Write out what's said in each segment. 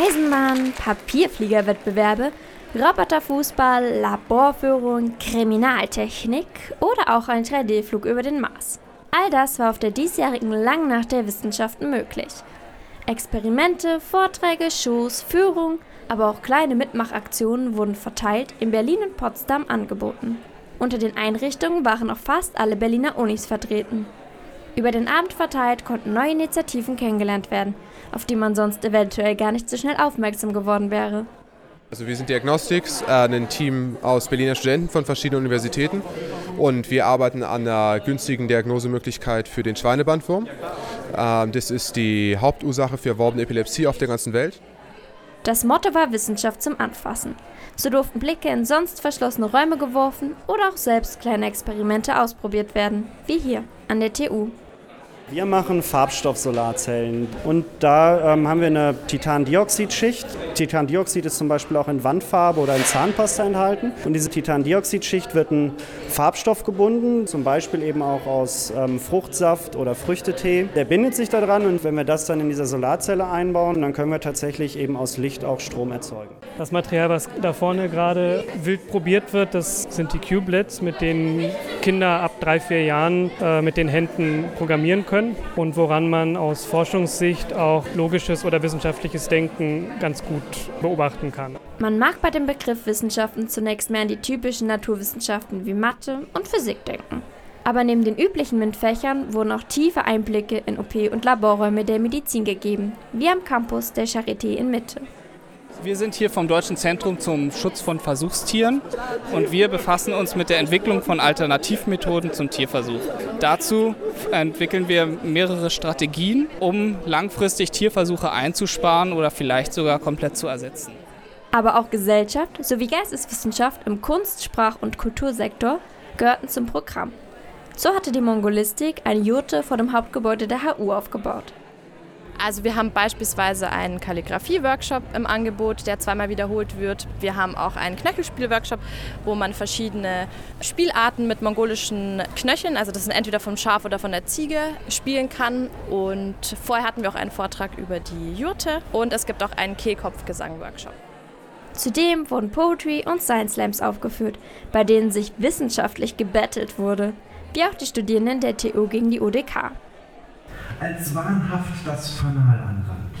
Eisenbahn, Papierfliegerwettbewerbe, Roboterfußball, Laborführung, Kriminaltechnik oder auch ein 3D-Flug über den Mars. All das war auf der diesjährigen Langnacht der Wissenschaften möglich. Experimente, Vorträge, Shows, Führung, aber auch kleine Mitmachaktionen wurden verteilt in Berlin und Potsdam angeboten. Unter den Einrichtungen waren auch fast alle Berliner Unis vertreten. Über den Abend verteilt konnten neue Initiativen kennengelernt werden, auf die man sonst eventuell gar nicht so schnell aufmerksam geworden wäre. Also wir sind Diagnostics, äh, ein Team aus Berliner Studenten von verschiedenen Universitäten und wir arbeiten an einer günstigen Diagnosemöglichkeit für den Schweinebandwurm. Ähm, das ist die Hauptursache für erworbene Epilepsie auf der ganzen Welt. Das Motto war Wissenschaft zum Anfassen. So durften Blicke in sonst verschlossene Räume geworfen oder auch selbst kleine Experimente ausprobiert werden, wie hier an der TU. Wir machen Farbstoff-Solarzellen und da ähm, haben wir eine Titandioxidschicht. Titandioxid ist zum Beispiel auch in Wandfarbe oder in Zahnpasta enthalten. Und diese Titandioxidschicht wird in Farbstoff gebunden, zum Beispiel eben auch aus ähm, Fruchtsaft oder Früchtetee. Der bindet sich daran und wenn wir das dann in dieser Solarzelle einbauen, dann können wir tatsächlich eben aus Licht auch Strom erzeugen. Das Material, was da vorne gerade wild probiert wird, das sind die Cubelets, mit denen Kinder ab drei, vier Jahren äh, mit den Händen programmieren können und woran man aus Forschungssicht auch logisches oder wissenschaftliches Denken ganz gut beobachten kann. Man mag bei dem Begriff Wissenschaften zunächst mehr an die typischen Naturwissenschaften wie Mathe und Physik denken. Aber neben den üblichen MINT-Fächern wurden auch tiefe Einblicke in OP- und Laborräume der Medizin gegeben, wie am Campus der Charité in Mitte. Wir sind hier vom Deutschen Zentrum zum Schutz von Versuchstieren und wir befassen uns mit der Entwicklung von Alternativmethoden zum Tierversuch. Dazu entwickeln wir mehrere Strategien, um langfristig Tierversuche einzusparen oder vielleicht sogar komplett zu ersetzen. Aber auch Gesellschaft sowie Geisteswissenschaft im Kunst-, Sprach- und Kultursektor gehörten zum Programm. So hatte die Mongolistik eine Jurte vor dem Hauptgebäude der HU aufgebaut. Also wir haben beispielsweise einen Kalligrafie-Workshop im Angebot, der zweimal wiederholt wird. Wir haben auch einen Knöchelspiel-Workshop, wo man verschiedene Spielarten mit mongolischen Knöcheln, also das sind entweder vom Schaf oder von der Ziege, spielen kann. Und vorher hatten wir auch einen Vortrag über die Jurte und es gibt auch einen Kehlkopfgesang-Workshop. Zudem wurden Poetry und Science Slams aufgeführt, bei denen sich wissenschaftlich gebettelt wurde, wie auch die Studierenden der TU gegen die UDK als wahnhaft das Fanal anrannt.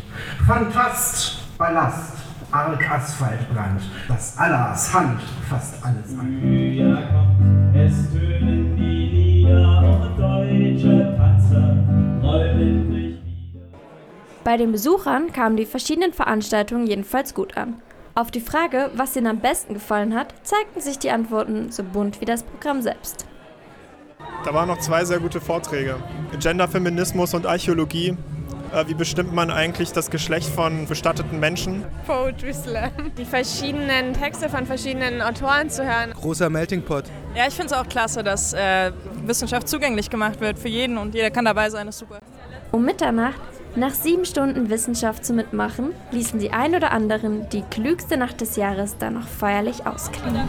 Phantast, Ballast, arg Asphaltbrand, das Allahs Hand fasst alles an. es tönen die Lieder und deutsche Panzer rollen durch Bei den Besuchern kamen die verschiedenen Veranstaltungen jedenfalls gut an. Auf die Frage, was ihnen am besten gefallen hat, zeigten sich die Antworten so bunt wie das Programm selbst. Da waren noch zwei sehr gute Vorträge. Genderfeminismus und Archäologie. Äh, wie bestimmt man eigentlich das Geschlecht von bestatteten Menschen? Poetry Slam. Die verschiedenen Texte von verschiedenen Autoren zu hören. Großer Melting Pot. Ja, ich finde es auch klasse, dass äh, Wissenschaft zugänglich gemacht wird für jeden und jeder kann dabei sein. Das ist super. Um Mitternacht, nach sieben Stunden Wissenschaft zu mitmachen, ließen die ein oder anderen die klügste Nacht des Jahres dann noch feierlich ausklingen.